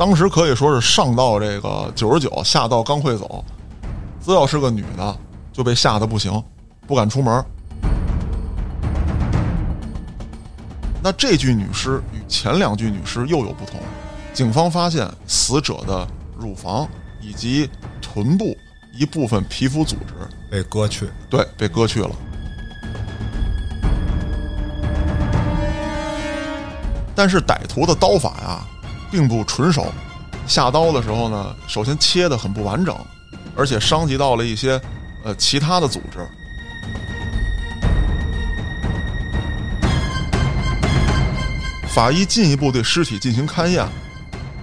当时可以说是上到这个九十九，下到刚会走。只要是个女的，就被吓得不行，不敢出门。那这具女尸与前两具女尸又有不同。警方发现死者的乳房以及臀部一部分皮肤组织被割去，对，被割去了。但是歹徒的刀法呀，并不纯熟。下刀的时候呢，首先切的很不完整，而且伤及到了一些呃其他的组织。法医进一步对尸体进行勘验，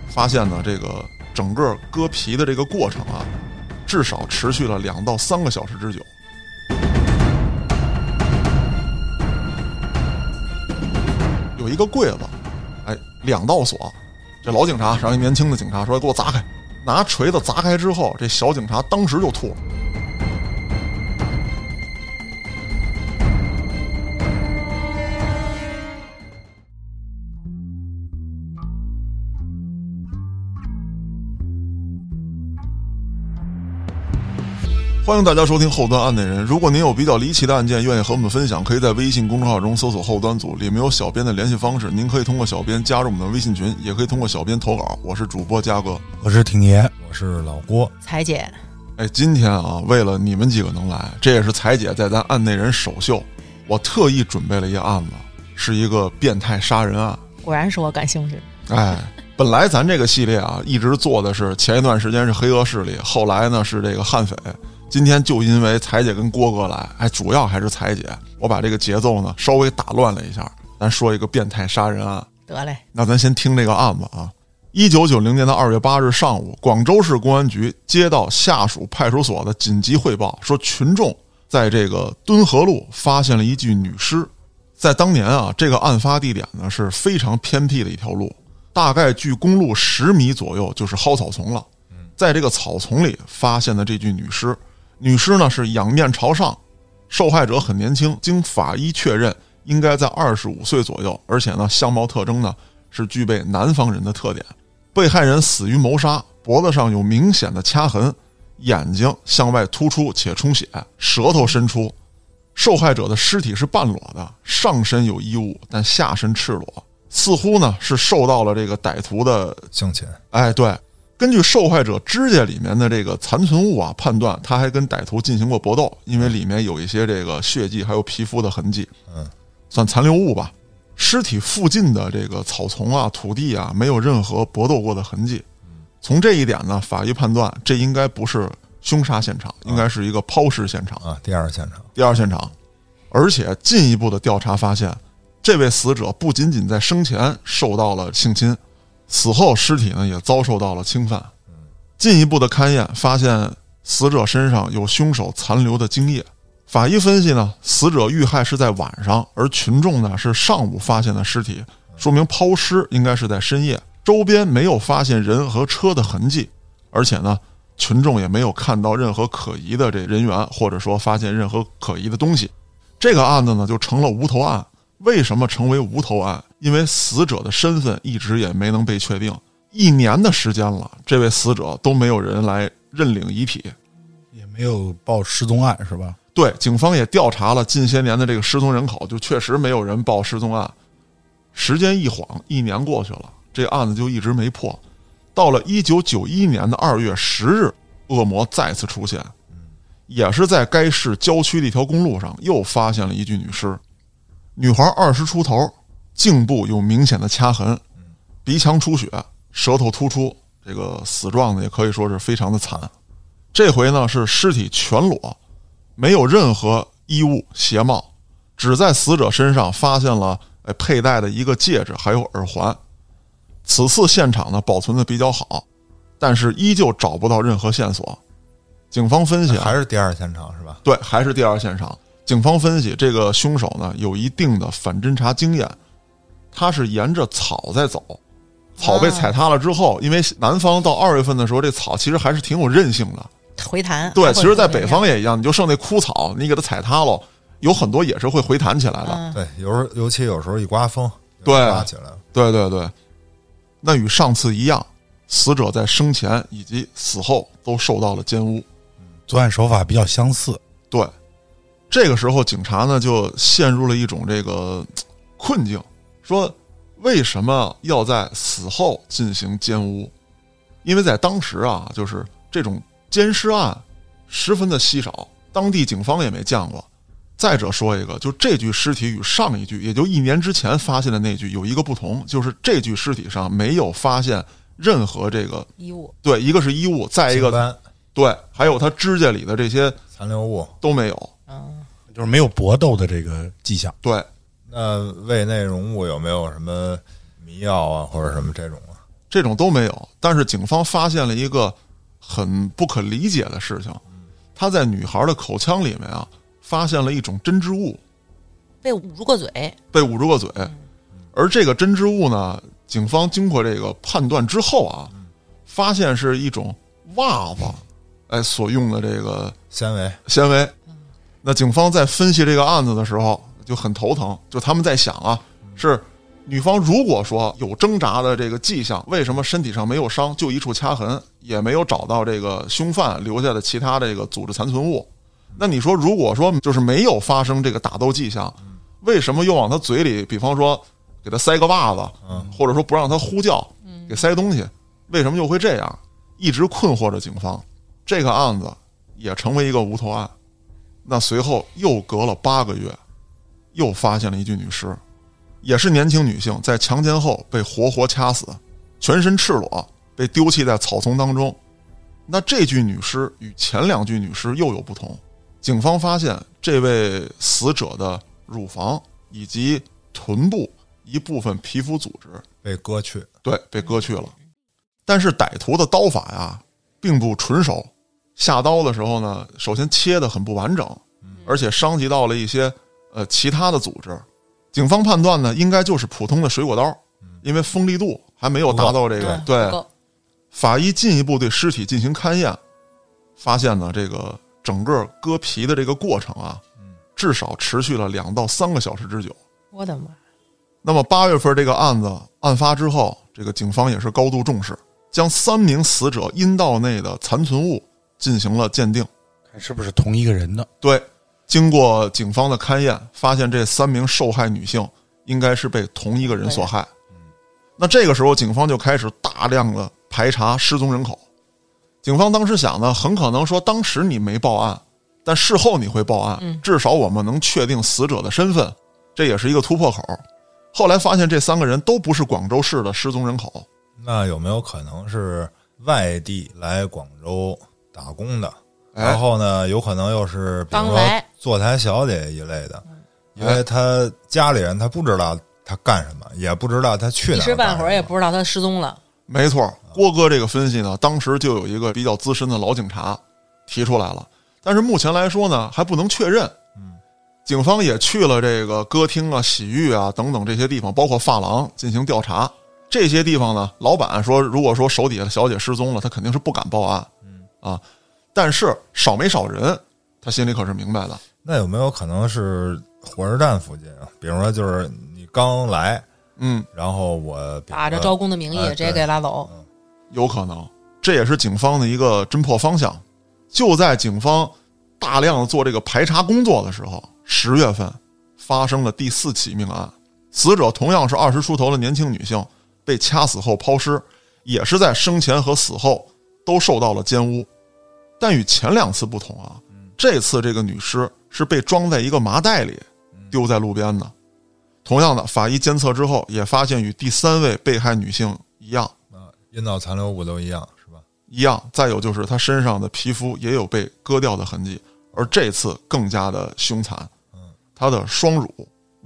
发现呢，这个整个割皮的这个过程啊，至少持续了两到三个小时之久。有一个柜子，哎，两道锁。这老警察然后一年轻的警察说：“给我砸开！”拿锤子砸开之后，这小警察当时就吐了。欢迎大家收听后端案内人。如果您有比较离奇的案件，愿意和我们分享，可以在微信公众号中搜索“后端组”，里面有小编的联系方式。您可以通过小编加入我们的微信群，也可以通过小编投稿。我是主播嘉哥，我是挺爷，我是老郭，彩姐。哎，今天啊，为了你们几个能来，这也是彩姐在咱案内人首秀，我特意准备了一个案子，是一个变态杀人案。果然是我感兴趣。哎，本来咱这个系列啊，一直做的是前一段时间是黑恶势力，后来呢是这个悍匪。今天就因为彩姐跟郭哥来，哎，主要还是彩姐，我把这个节奏呢稍微打乱了一下。咱说一个变态杀人案，得嘞。那咱先听这个案子啊。一九九零年的二月八日上午，广州市公安局接到下属派出所的紧急汇报，说群众在这个敦和路发现了一具女尸。在当年啊，这个案发地点呢是非常偏僻的一条路，大概距公路十米左右就是蒿草丛了。在这个草丛里发现的这具女尸。女尸呢是仰面朝上，受害者很年轻，经法医确认应该在二十五岁左右，而且呢相貌特征呢是具备南方人的特点。被害人死于谋杀，脖子上有明显的掐痕，眼睛向外突出且充血，舌头伸出。受害者的尸体是半裸的，上身有衣物，但下身赤裸，似乎呢是受到了这个歹徒的 性侵。哎，对。根据受害者指甲里面的这个残存物啊，判断他还跟歹徒进行过搏斗，因为里面有一些这个血迹，还有皮肤的痕迹，嗯，算残留物吧。尸体附近的这个草丛啊、土地啊，没有任何搏斗过的痕迹。从这一点呢，法医判断这应该不是凶杀现场，应该是一个抛尸现场啊。第二现场，第二现场，而且进一步的调查发现，这位死者不仅仅在生前受到了性侵。死后尸体呢也遭受到了侵犯，进一步的勘验发现死者身上有凶手残留的精液。法医分析呢，死者遇害是在晚上，而群众呢是上午发现的尸体，说明抛尸应该是在深夜。周边没有发现人和车的痕迹，而且呢，群众也没有看到任何可疑的这人员，或者说发现任何可疑的东西。这个案子呢就成了无头案。为什么成为无头案？因为死者的身份一直也没能被确定，一年的时间了，这位死者都没有人来认领遗体，也没有报失踪案，是吧？对，警方也调查了近些年的这个失踪人口，就确实没有人报失踪案。时间一晃，一年过去了，这案子就一直没破。到了一九九一年的二月十日，恶魔再次出现，也是在该市郊区的一条公路上，又发现了一具女尸。女孩二十出头，颈部有明显的掐痕，鼻腔出血，舌头突出，这个死状呢也可以说是非常的惨。这回呢是尸体全裸，没有任何衣物鞋帽，只在死者身上发现了哎佩戴的一个戒指还有耳环。此次现场呢保存的比较好，但是依旧找不到任何线索。警方分析还是第二现场是吧？对，还是第二现场。警方分析，这个凶手呢有一定的反侦查经验，他是沿着草在走，草被踩塌了之后，因为南方到二月份的时候，这草其实还是挺有韧性的，回弹。对，其实，在北方也一样，你就剩那枯草，你给它踩塌了，有很多也是会回弹起来的。对，有时候尤其有时候一刮风，对，刮起来了。对对对，那与上次一样，死者在生前以及死后都受到了奸污。作案手法比较相似。对，这个时候警察呢就陷入了一种这个困境，说为什么要在死后进行奸污？因为在当时啊，就是这种奸尸案十分的稀少，当地警方也没见过。再者说一个，就这具尸体与上一具，也就一年之前发现的那具有一个不同，就是这具尸体上没有发现任何这个衣物。对，一个是衣物，再一个对，还有他指甲里的这些残留物，都没有。嗯，就是没有搏斗的这个迹象。对，那胃内容物有没有什么迷药啊，或者什么这种啊？这种都没有。但是警方发现了一个很不可理解的事情，他在女孩的口腔里面啊，发现了一种针织物，被捂住过嘴。被捂住过嘴。而这个针织物呢，警方经过这个判断之后啊，发现是一种袜子，哎所用的这个纤维纤维。那警方在分析这个案子的时候就很头疼，就他们在想啊，是女方如果说有挣扎的这个迹象，为什么身体上没有伤，就一处掐痕，也没有找到这个凶犯留下的其他这个组织残存物？那你说，如果说就是没有发生这个打斗迹象，为什么又往他嘴里，比方说给他塞个袜子，或者说不让他呼叫，给塞东西，为什么又会这样？一直困惑着警方。这个案子也成为一个无头案。那随后又隔了八个月，又发现了一具女尸，也是年轻女性，在强奸后被活活掐死，全身赤裸，被丢弃在草丛当中。那这具女尸与前两具女尸又有不同。警方发现这位死者的乳房以及臀部一部分皮肤组织被割去，对，被割去了。但是歹徒的刀法呀，并不纯熟。下刀的时候呢，首先切的很不完整，而且伤及到了一些呃其他的组织。警方判断呢，应该就是普通的水果刀，因为锋利度还没有达到这个嗯对法医进一步对尸体进行勘验，发现呢，这个整个割皮的这个过程啊，至少持续了两到三个小时之久。我的妈！那么八月份这个案子案发之后，这个警方也是高度重视，将三名死者阴道内的残存物进行了鉴定。看是不是同一个人的？对，经过警方的勘验，发现这三名受害女性应该是被同一个人所害。那这个时候，警方就开始大量的排查失踪人口。警方当时想呢，很可能说当时你没报案，但事后你会报案，至少我们能确定死者的身份，这也是一个突破口。后来发现这三个人都不是广州市的失踪人口，那有没有可能是外地来广州打工的？哎。然后呢，有可能又是比如说坐台小姐一类的，因为他家里人他不知道他干什么，也不知道他去哪儿一时半会儿也不知道他失踪了。没错，郭哥这个分析呢，当时就有一个比较资深的老警察提出来了，但是目前来说呢，还不能确认。嗯。警方也去了这个歌厅啊、洗浴啊等等这些地方，包括发廊进行调查。这些地方呢，老板说，如果说手底下的小姐失踪了，他肯定是不敢报案。嗯。啊，但是少没少人，他心里可是明白的。那有没有可能是火车站附近啊？比如说，就是你刚来，嗯，然后我打着招工的名义哎直接给拉走，有可能，这也是警方的一个侦破方向。就在警方大量的做这个排查工作的时候，十月份发生了第四起命案，死者同样是二十出头的年轻女性，被掐死后抛尸，也是在生前和死后都受到了奸污，但与前两次不同啊，这次这个女尸是被装在一个麻袋里丢在路边的。同样的，法医监测之后也发现与第三位被害女性一样，啊，阴道残留物都一样，是吧？一样。再有就是她身上的皮肤也有被割掉的痕迹，而这次更加的凶残，嗯，她的双乳、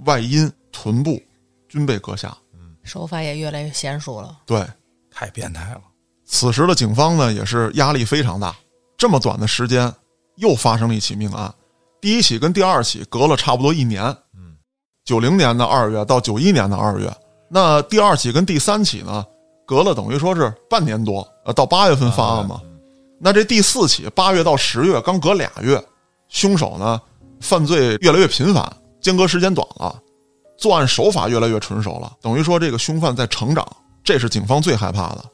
外阴、臀部均被割下。嗯手法也越来越娴熟了。对，太变态了。此时的警方呢也是压力非常大，这么短的时间又发生了一起命案，第一起跟第二起隔了差不多一年，嗯，九零年的二月到九一年的二月，那第二起跟第三起呢隔了等于说是半年多，呃，到八月份犯案嘛，那这第四起八月到十月刚隔俩月，凶手呢犯罪越来越频繁，间隔时间短了，作案手法越来越纯熟了，等于说这个凶犯在成长，这是警方最害怕的。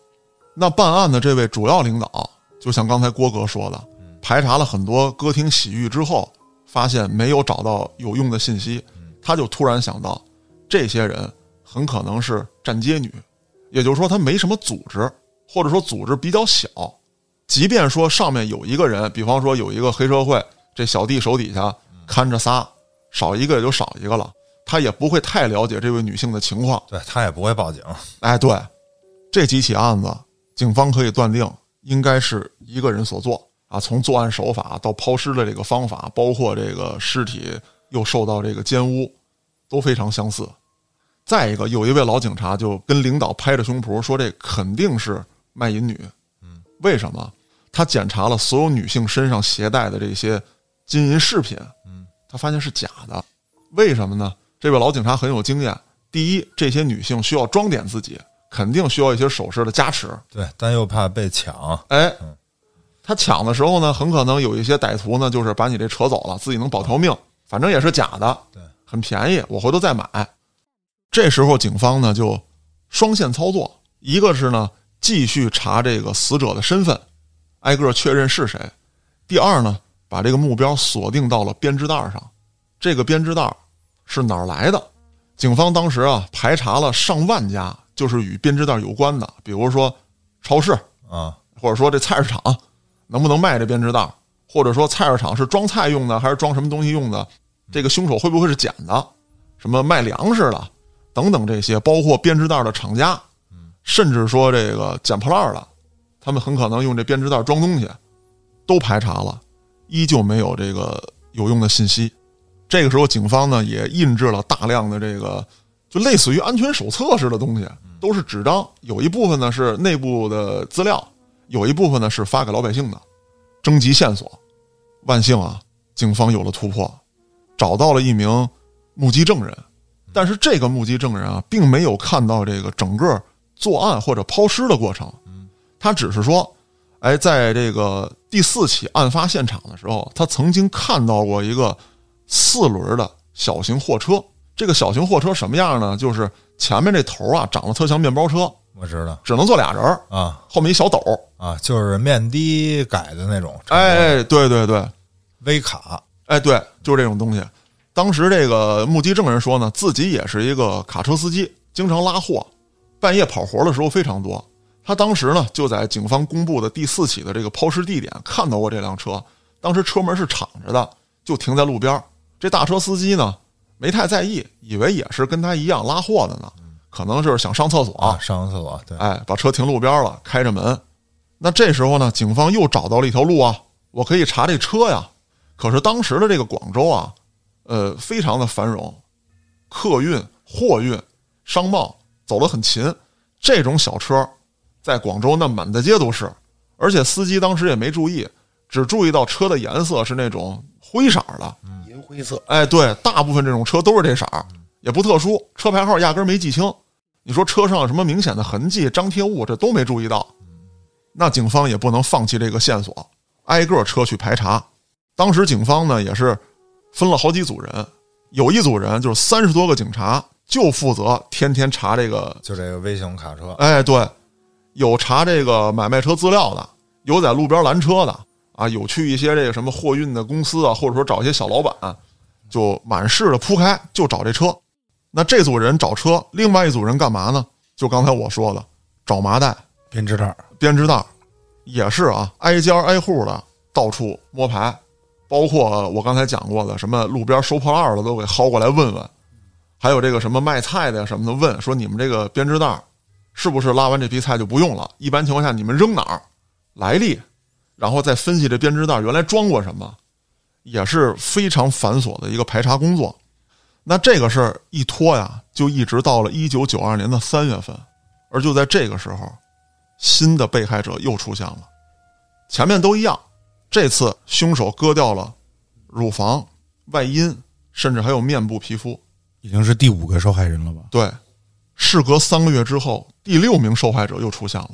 那办案的这位主要领导，就像刚才郭哥说的，排查了很多歌厅洗浴之后，发现没有找到有用的信息，他就突然想到，这些人很可能是站街女，也就是说他没什么组织，或者说组织比较小。即便说上面有一个人，比方说有一个黑社会，这小弟手底下看着仨，少一个也就少一个了，他也不会太了解这位女性的情况。对他也不会报警。哎，对，这几起案子，警方可以断定应该是一个人所做啊。从作案手法到抛尸的这个方法，包括这个尸体又受到这个奸污，都非常相似。再一个，有一位老警察就跟领导拍着胸脯说：“这肯定是卖淫女。”嗯，为什么？他检查了所有女性身上携带的这些金银饰品，嗯，他发现是假的。为什么呢？这位老警察很有经验。第一，这些女性需要装点自己，肯定需要一些首饰的加持。对，但又怕被抢。哎，他抢的时候呢，很可能有一些歹徒呢，就是把你这扯走了，自己能保条命。反正也是假的，对，很便宜，我回头再买。这时候警方呢就双线操作，一个是呢继续查这个死者的身份。挨个确认是谁。第二呢，把这个目标锁定到了编织袋上。这个编织袋是哪儿来的？警方当时啊排查了上万家，就是与编织袋有关的，比如说超市啊，或者说这菜市场能不能卖这编织袋，或者说菜市场是装菜用的还是装什么东西用的？这个凶手会不会是捡的？什么卖粮食的等等这些，包括编织袋的厂家，甚至说这个捡破烂的。他们很可能用这编织袋装东西，都排查了，依旧没有这个有用的信息。这个时候，警方呢也印制了大量的这个，就类似于安全手册似的东西，都是纸张。有一部分呢是内部的资料，有一部分呢是发给老百姓的，征集线索。万幸啊，警方有了突破，找到了一名目击证人。但是这个目击证人啊，并没有看到这个整个作案或者抛尸的过程。他只是说，哎，在这个第四起案发现场的时候，他曾经看到过一个四轮的小型货车。这个小型货车什么样呢？就是前面这头啊长得特像面包车，我知道，只能坐俩人儿啊，后面一小斗啊，就是面的改的那种。哎，对对对，微卡，哎，对，就是这种东西。当时这个目击证人说呢，自己也是一个卡车司机，经常拉货，半夜跑活的时候非常多。他当时呢，就在警方公布的第四起的这个抛尸地点看到过这辆车。当时车门是敞着的，就停在路边。这大车司机呢，没太在意，以为也是跟他一样拉货的呢，可能就是想上厕所，上厕所。对，哎，把车停路边了，开着门。那这时候呢，警方又找到了一条路啊，我可以查这车呀。可是当时的这个广州啊，呃，非常的繁荣，客运、货运、商贸走得很勤，这种小车。在广州，那满大街都是，而且司机当时也没注意，只注意到车的颜色是那种灰色的，银灰色。哎，对，大部分这种车都是这色儿，也不特殊，车牌号压根没记清。你说车上有什么明显的痕迹、张贴物，这都没注意到。那警方也不能放弃这个线索，挨个车去排查。当时警方呢也是分了好几组人，有一组人就是三十多个警察，就负责天天查这个，就这个微型卡车。哎，对。有查这个买卖车资料的，有在路边拦车的啊，有去一些这个什么货运的公司啊，或者说找一些小老板，就满市的铺开就找这车。那这组人找车，另外一组人干嘛呢？就刚才我说的，找麻袋、编织袋、编织袋，也是啊，挨家挨户的到处摸排，包括我刚才讲过的，什么路边收破烂的都给薅过来问问，还有这个什么卖菜的什么的问，说你们这个编织袋。是不是拉完这批菜就不用了？一般情况下，你们扔哪儿？来历，然后再分析这编织袋原来装过什么，也是非常繁琐的一个排查工作。那这个事儿一拖呀，就一直到了一九九二年的三月份。而就在这个时候，新的被害者又出现了。前面都一样，这次凶手割掉了乳房、外阴，甚至还有面部皮肤。已经是第五个受害人了吧？对。事隔三个月之后，第六名受害者又出现了，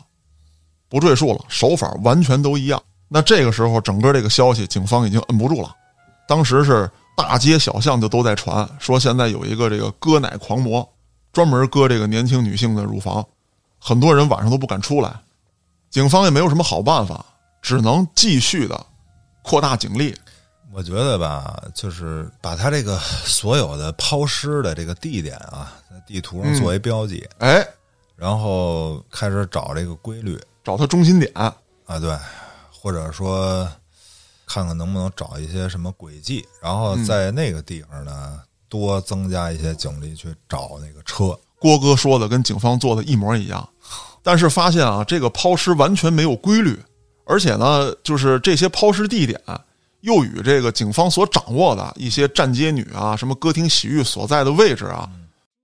不赘述了，手法完全都一样。那这个时候，整个这个消息，警方已经摁不住了。当时是大街小巷就都在传，说现在有一个这个割奶狂魔，专门割这个年轻女性的乳房，很多人晚上都不敢出来。警方也没有什么好办法，只能继续的扩大警力。我觉得吧，就是把他这个所有的抛尸的这个地点啊，在地图上作为标记，哎，然后开始找这个规律找他中心点，啊，对，或者说看看能不能找一些什么轨迹，然后在那个地方呢多增加一些警力去找那个车。郭哥说的跟警方做的一模一样，但是发现啊，这个抛尸完全没有规律，而且呢，就是这些抛尸地点又与这个警方所掌握的一些站街女啊、什么歌厅洗浴所在的位置啊，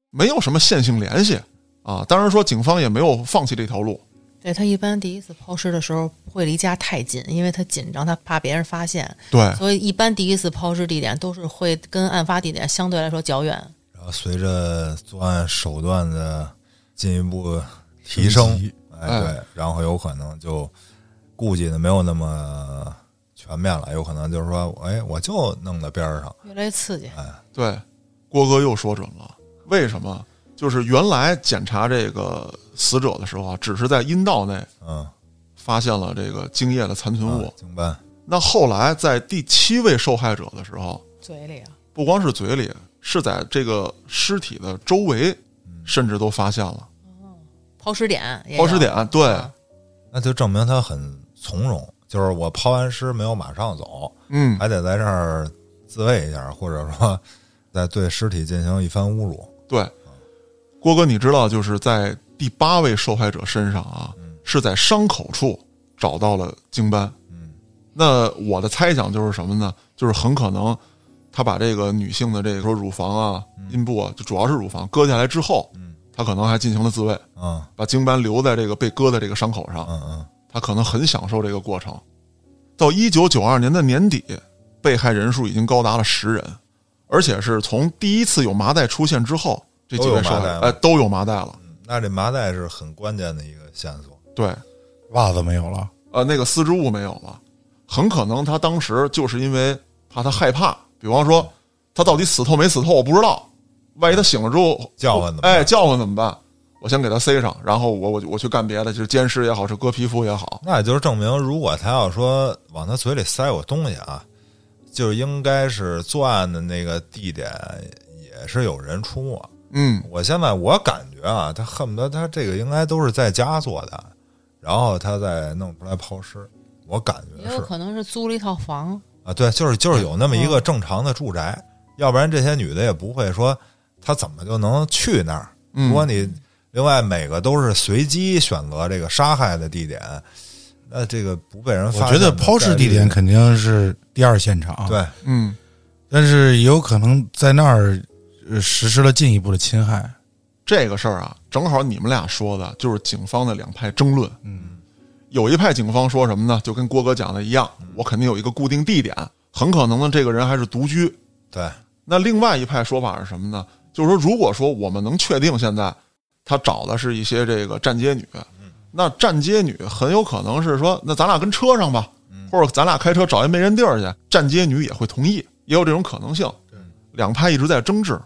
没有什么线性联系啊。当然说，警方也没有放弃这条路。对他一般第一次抛尸的时候不会离家太近，因为他紧张，他怕别人发现，对，所以一般第一次抛尸地点都是会跟案发地点相对来说较远。然后随着作案手段的进一步提升哎，对，然后有可能就顾忌的没有那么全面了，有可能就是说，哎，我就弄到边上，越来越刺激，哎对，郭哥又说准了。为什么？就是原来检查这个死者的时候啊，只是在阴道内嗯，发现了这个精液的残存物。啊经办，那后来在第七位受害者的时候，嘴里啊，不光是嘴里，是在这个尸体的周围，甚至都发现了抛尸点也有，抛尸点。对，啊那就证明他很从容，就是我抛完尸没有马上走，嗯，还得在这儿自卫一下，或者说再对尸体进行一番侮辱。对。郭哥，你知道，就是在第八位受害者身上啊，是在伤口处找到了精斑。嗯，那我的猜想就是什么呢？就是很可能他把这个女性的这个说乳房啊、阴部啊，就主要是乳房割下来之后，嗯，他可能还进行了自慰，嗯把精斑留在这个被割的这个伤口上。嗯嗯，他可能很享受这个过程。到一九九二年的年底，被害人数已经高达了十人，而且是从第一次有麻袋出现之后，这几位受害都有麻袋哎都有麻袋了。那这麻袋是很关键的一个线索。对，袜子没有了，呃，那个丝织物没有了，很可能他当时就是因为怕他害怕，比方说他到底死透没死透，我不知道，万一他醒了之后叫唤怎么哎，叫唤怎么办？我先给他塞上，然后我我我去干别的，就是奸尸也好，是割皮肤也好，那也就是证明，如果他要说往他嘴里塞我东西啊，就应该是作案的那个地点也是有人出没。嗯，我现在我感觉啊，他恨不得他这个应该都是在家做的，然后他再弄出来抛尸。我感觉是。也有可能是租了一套房，啊，对，就是就是有那么一个正常的住宅，要不然这些女的也不会说她怎么就能去那儿。嗯。如果你另外每个都是随机选择这个杀害的地点，那这个不被人我发现我觉得抛尸地点肯定是第二现场，，对。嗯，但是也有可能在那儿呃实施了进一步的侵害。这个事儿啊，正好你们俩说的就是警方的两派争论。嗯，有一派警方说什么呢？就跟郭哥讲的一样，我肯定有一个固定地点，很可能呢这个人还是独居。对，那另外一派说法是什么呢？就是说，如果说我们能确定现在他找的是一些这个站街女，那站街女很有可能是说，那咱俩跟车上吧，或者咱俩开车找一没人地儿去，站街女也会同意，也有这种可能性。两派一直在争执，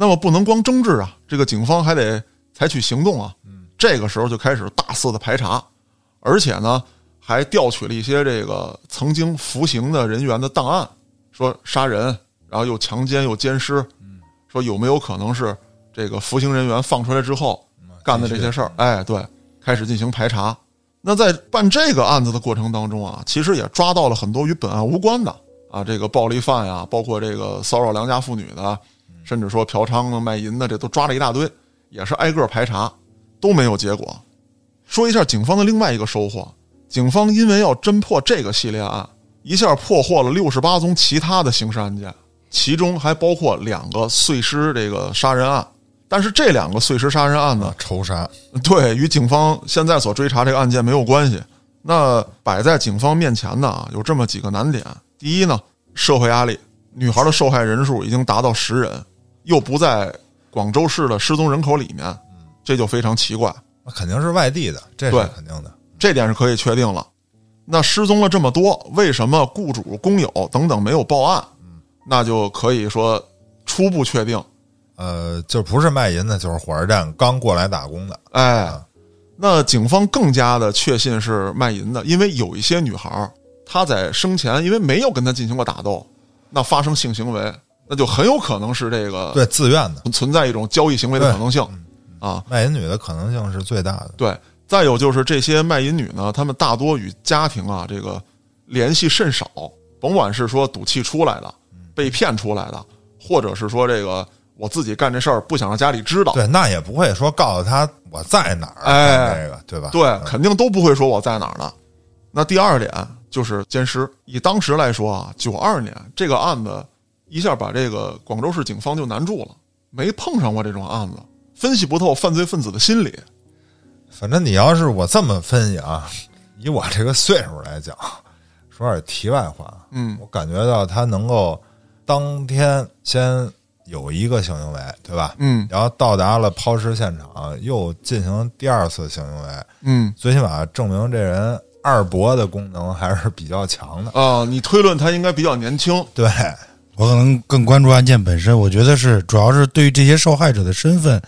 那么不能光争执啊，这个警方还得采取行动啊。这个时候就开始大肆的排查，而且呢，还调取了一些这个曾经服刑的人员的档案，说杀人，然后又强奸又奸尸，说有没有可能是这个服刑人员放出来之后干的这些事儿？哎，对，开始进行排查。那在办这个案子的过程当中啊，其实也抓到了很多与本案无关的啊，这个暴力犯呀，包括这个骚扰良家妇女的，甚至说嫖娼的、卖淫的，这都抓了一大堆，也是挨个排查，都没有结果。说一下警方的另外一个收获，警方因为要侦破这个系列案，一下破获了六十八宗其他的刑事案件，其中还包括两个碎尸这个杀人案。但是这两个碎尸杀人案呢，仇杀，对与警方现在所追查这个案件没有关系。那摆在警方面前的啊，有这么几个难点。第一呢，社会压力，女孩的受害人数已经达到十人，又不在广州市的失踪人口里面，这就非常奇怪。那肯定是外地的，这对是肯定的。这点是可以确定了。那失踪了这么多，为什么雇主、工友等等没有报案？那就可以说初步确定，呃，就不是卖淫的，就是火车站刚过来打工的。哎，那警方更加的确信是卖淫的，因为有一些女孩儿她在生前因为没有跟他进行过打斗，那发生性行为，那就很有可能是这个对，自愿的存在一种交易行为的可能性啊。卖淫女的可能性是最大的。对，再有就是这些卖淫女呢，她们大多与家庭啊这个联系甚少，甭管是说赌气出来的、被骗出来的，或者是说这个我自己干这事儿不想让家里知道，对，那也不会说告诉他我在哪儿，哎干这个对吧？对，嗯肯定都不会说我在哪儿呢。那第二点就是奸尸，以当时来说啊，九二年这个案子一下把这个广州市警方就难住了，没碰上过这种案子，分析不透犯罪分子的心理。反正你要是我这么分析啊，以我这个岁数来讲，说点题外话，嗯我感觉到他能够当天先有一个性行为，对吧？嗯然后到达了抛尸现场，又进行第二次性行为，嗯最起码证明这人二伯的功能还是比较强的。啊，你推论他应该比较年轻。对，我可能更关注案件本身，我觉得是主要是对于这些受害者的身份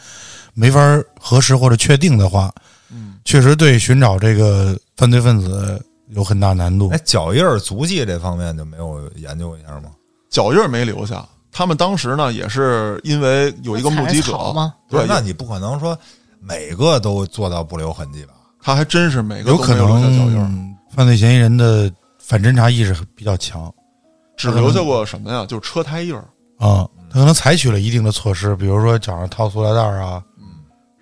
没法核实或者确定的话，嗯，确实对寻找这个犯罪分子有很大难度哎，。脚印儿、足迹这方面就没有研究一下吗？脚印儿没留下。他们当时呢，也是因为有一个目击者对，那你不可能说每个都做到不留痕迹吧？他还真是每个有可都没有留下脚印儿，能犯罪嫌疑人的反侦查意识比较强只留下过什么呀？就是车胎印儿。啊，他可能采取了一定的措施，比如说脚上套塑料袋啊，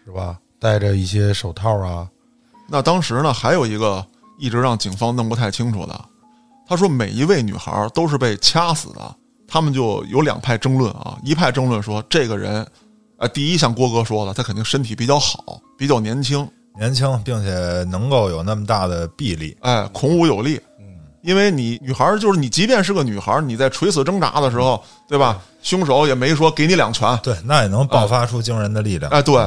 是吧？戴着一些手套啊，那当时呢，还有一个一直让警方弄不太清楚的，他说每一位女孩都是被掐死的。他们就有两派争论啊，一派争论说这个人，呃，第一像郭哥说的，他肯定身体比较好，比较年轻，年轻，并且能够有那么大的臂力，哎，孔武有力。因为你女孩儿就是你，即便是个女孩儿，你在垂死挣扎的时候，对吧？凶手也没说给你两拳，对，那也能爆发出惊人的力量。哎，对，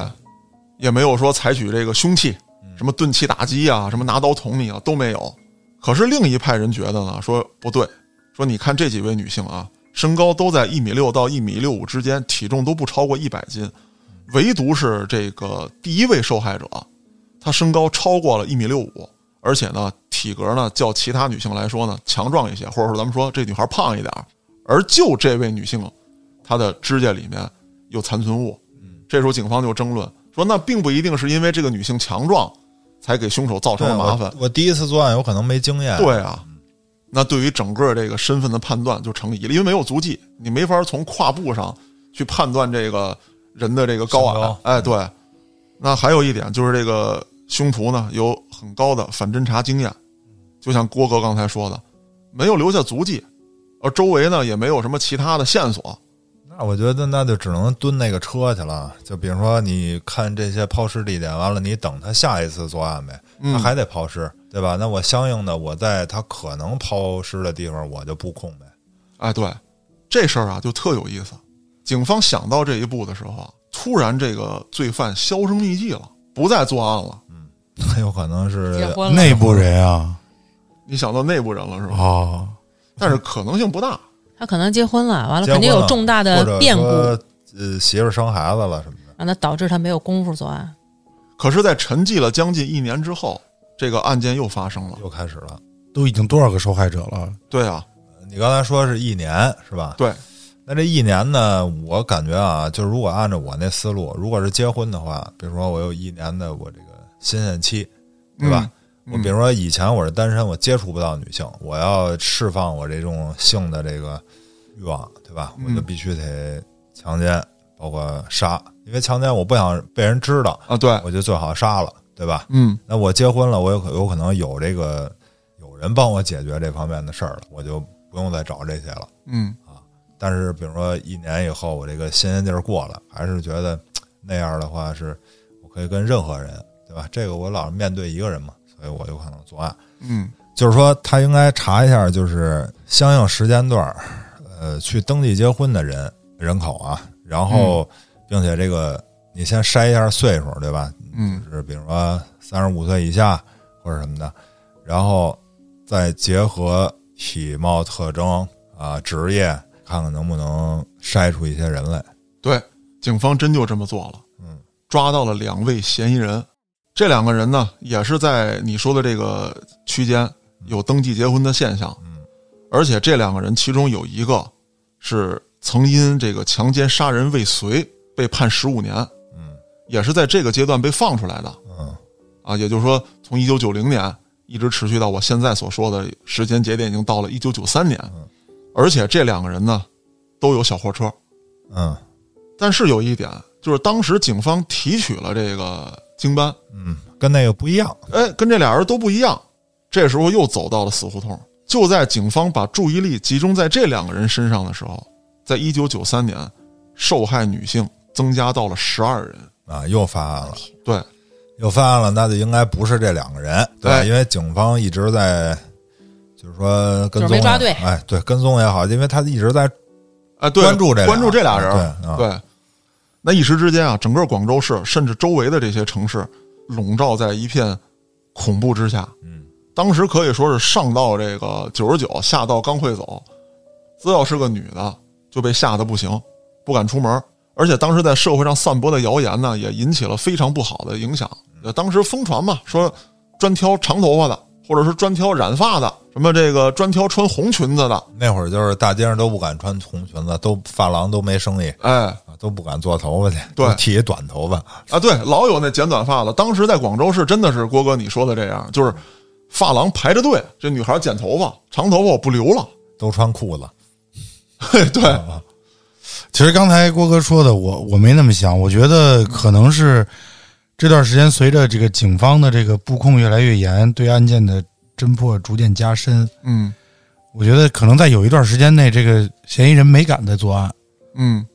也没有说采取这个凶器，什么钝器打击啊，什么拿刀捅你啊，都没有。可是另一派人觉得呢，说不对，说你看这几位女性啊，身高都在一米六到一米六五之间，体重都不超过一百斤，唯独是这个第一位受害者，她身高超过了一米六五，而且呢，体格呢较其他女性来说呢强壮一些，或者说咱们说这女孩胖一点儿，而就这位女性，她的指甲里面有残存物。这时候警方就争论说，那并不一定是因为这个女性强壮，才给凶手造成对了麻烦我。我第一次作案有可能没经验。对啊，那对于整个这个身份的判断就成疑了，因为没有足迹，你没法从胯部上去判断这个人的这个高矮。哎，对。那还有一点就是这个凶徒呢有很高的反侦查经验，就像郭哥刚才说的，没有留下足迹，而周围呢也没有什么其他的线索。那我觉得那就只能蹲那个车去了。就比如说，你看这些抛尸地点，完了你等他下一次作案呗，嗯他还得抛尸，对吧？那我相应的，我在他可能抛尸的地方，我就布控呗。哎，对，这事儿啊就特有意思。警方想到这一步的时候啊，突然这个罪犯销声匿迹了，不再作案了。很有可能是结婚了，内部人啊，你想到内部人了是吧？哦，但是可能性不大。他可能结婚了，完了肯定有重大的变故，说呃，媳妇儿生孩子了什么的。让他导致他没有功夫作案。可是，在沉寂了将近一年之后，这个案件又发生了。又开始了。都已经多少个受害者了？对啊，你刚才说是一年是吧？对，那这一年呢，我感觉啊，就是如果按照我那思路，如果是结婚的话，比如说我有一年的我这个新鲜期，对吧？嗯我比如说以前我是单身，我接触不到女性，我要释放我这种性的这个欲望，对吧？嗯我就必须得强奸，包括杀，因为强奸我不想被人知道，啊，对，我就最好杀了，对吧？嗯那我结婚了，我有可有可能有这个有人帮我解决这方面的事儿了，我就不用再找这些了。嗯啊但是比如说一年以后，我这个新鲜劲儿过了，还是觉得那样的话是我可以跟任何人，对吧？这个我老是面对一个人嘛，所以我有可能作案。嗯就是说，他应该查一下，就是相应时间段儿，呃，去登记结婚的人人口啊，然后，并且这个你先筛一下岁数，对吧？嗯就是比如说三十五岁以下或者什么的，然后再结合体貌特征啊、职业，看看能不能筛出一些人来。对，警方真就这么做了。嗯，抓到了两位嫌疑人，这两个人呢，也是在你说的这个区间有登记结婚的现象，而且这两个人其中有一个是曾因这个强奸杀人未遂被判十五年，嗯，也是在这个阶段被放出来的，嗯，啊，也就是说从一九九零年一直持续到我现在所说的时间节点，已经到了一九九三年，而且这两个人呢都有小货车，嗯。但是有一点就是当时警方提取了这个经班，嗯，跟那个不一样。哎，跟这俩人都不一样。这时候又走到了死胡同。就在警方把注意力集中在这两个人身上的时候，在一九九三年，受害女性增加到了十二人。啊，又发案了，对，又发案了，那就应该不是这两个人，对因为警方一直在，就是说跟踪哎，对，跟踪也好，因为他一直在啊，对，关注这俩关注这俩人，对啊对。那一时之间啊，整个广州市甚至周围的这些城市，笼罩在一片恐怖之下。嗯，当时可以说是上到这个九十九，下到刚会走，只要是个女的就被吓得不行，不敢出门。而且当时在社会上散播的谣言呢，也引起了非常不好的影响。呃，当时疯传嘛，说专挑长头发的，或者是专挑染发的，什么这个专挑穿红裙子的，那会儿就是大街上都不敢穿红裙子，都发廊都没生意哎，啊，都不敢做头发去，对都剃一短头发。啊，对，老有那剪短发的。当时在广州市真的是郭哥你说的这样，就是发廊排着队，这女孩剪头发，长头发我不留了。都穿裤子，嘿，对，其实刚才郭哥说的，我我没那么想，我觉得可能是这段时间随着这个警方的这个布控越来越严，对案件的侦破逐渐加深，嗯我觉得可能在有一段时间内，这个嫌疑人没敢再作案。嗯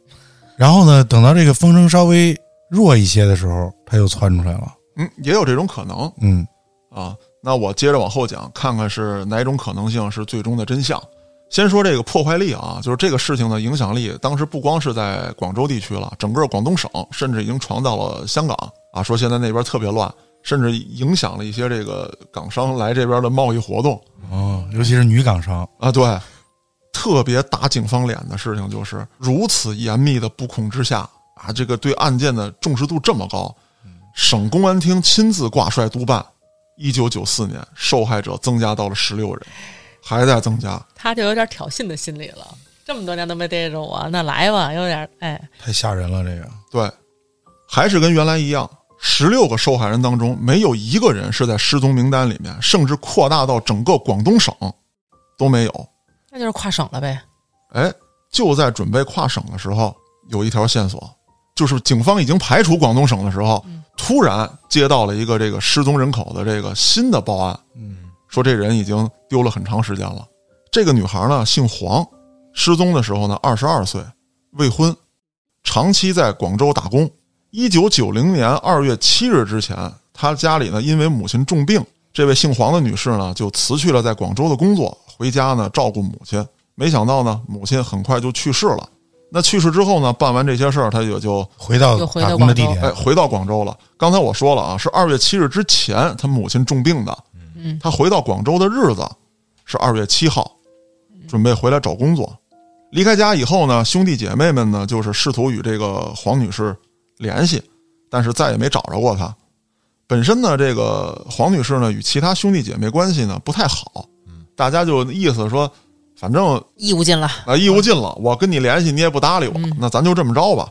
然后呢，等到这个风声稍微弱一些的时候，他又窜出来了。嗯，也有这种可能嗯啊。那我接着往后讲，看看是哪种可能性是最终的真相。先说这个破坏力啊，就是这个事情的影响力，当时不光是在广州地区了，整个广东省甚至已经传到了香港啊。说现在那边特别乱，甚至影响了一些这个港商来这边的贸易活动。哦，尤其是女港商，啊，对，特别打警方脸的事情就是如此严密的布控之下啊，这个对案件的重视度这么高，省公安厅亲自挂帅督办。一九九四年，受害者增加到了十六人，还在增加。他就有点挑衅的心理了。这么多年都没逮着我，那来吧，有点哎，太吓人了。这个对，还是跟原来一样，十六个受害人当中没有一个人是在失踪名单里面，甚至扩大到整个广东省都没有。那就是跨省了呗。哎，就在准备跨省的时候，有一条线索，就是警方已经排除广东省的时候，突然接到了一个这个失踪人口的这个新的报案，嗯，说这人已经丢了很长时间了。这个女孩呢姓黄，失踪的时候呢二十二岁，未婚，长期在广州打工。一九九零年二月七日之前，他家里呢因为母亲重病，这位姓黄的女士呢就辞去了在广州的工作，回家呢照顾母亲。没想到呢，母亲很快就去世了。那去世之后呢，办完这些事儿，她也就回到回到打工的地广州点哎，回到广州了。刚才我说了啊，是二月七日之前，他母亲重病的。嗯，他回到广州的日子是二月七号，准备回来找工作。离开家以后呢，兄弟姐妹们呢就是试图与这个黄女士联系，但是再也没找着过她。本身呢，这个黄女士呢与其他兄弟姐妹关系呢不太好，大家就意思说，反正义务尽了。啊，义务尽了，我跟你联系你也不搭理我，那咱就这么着吧。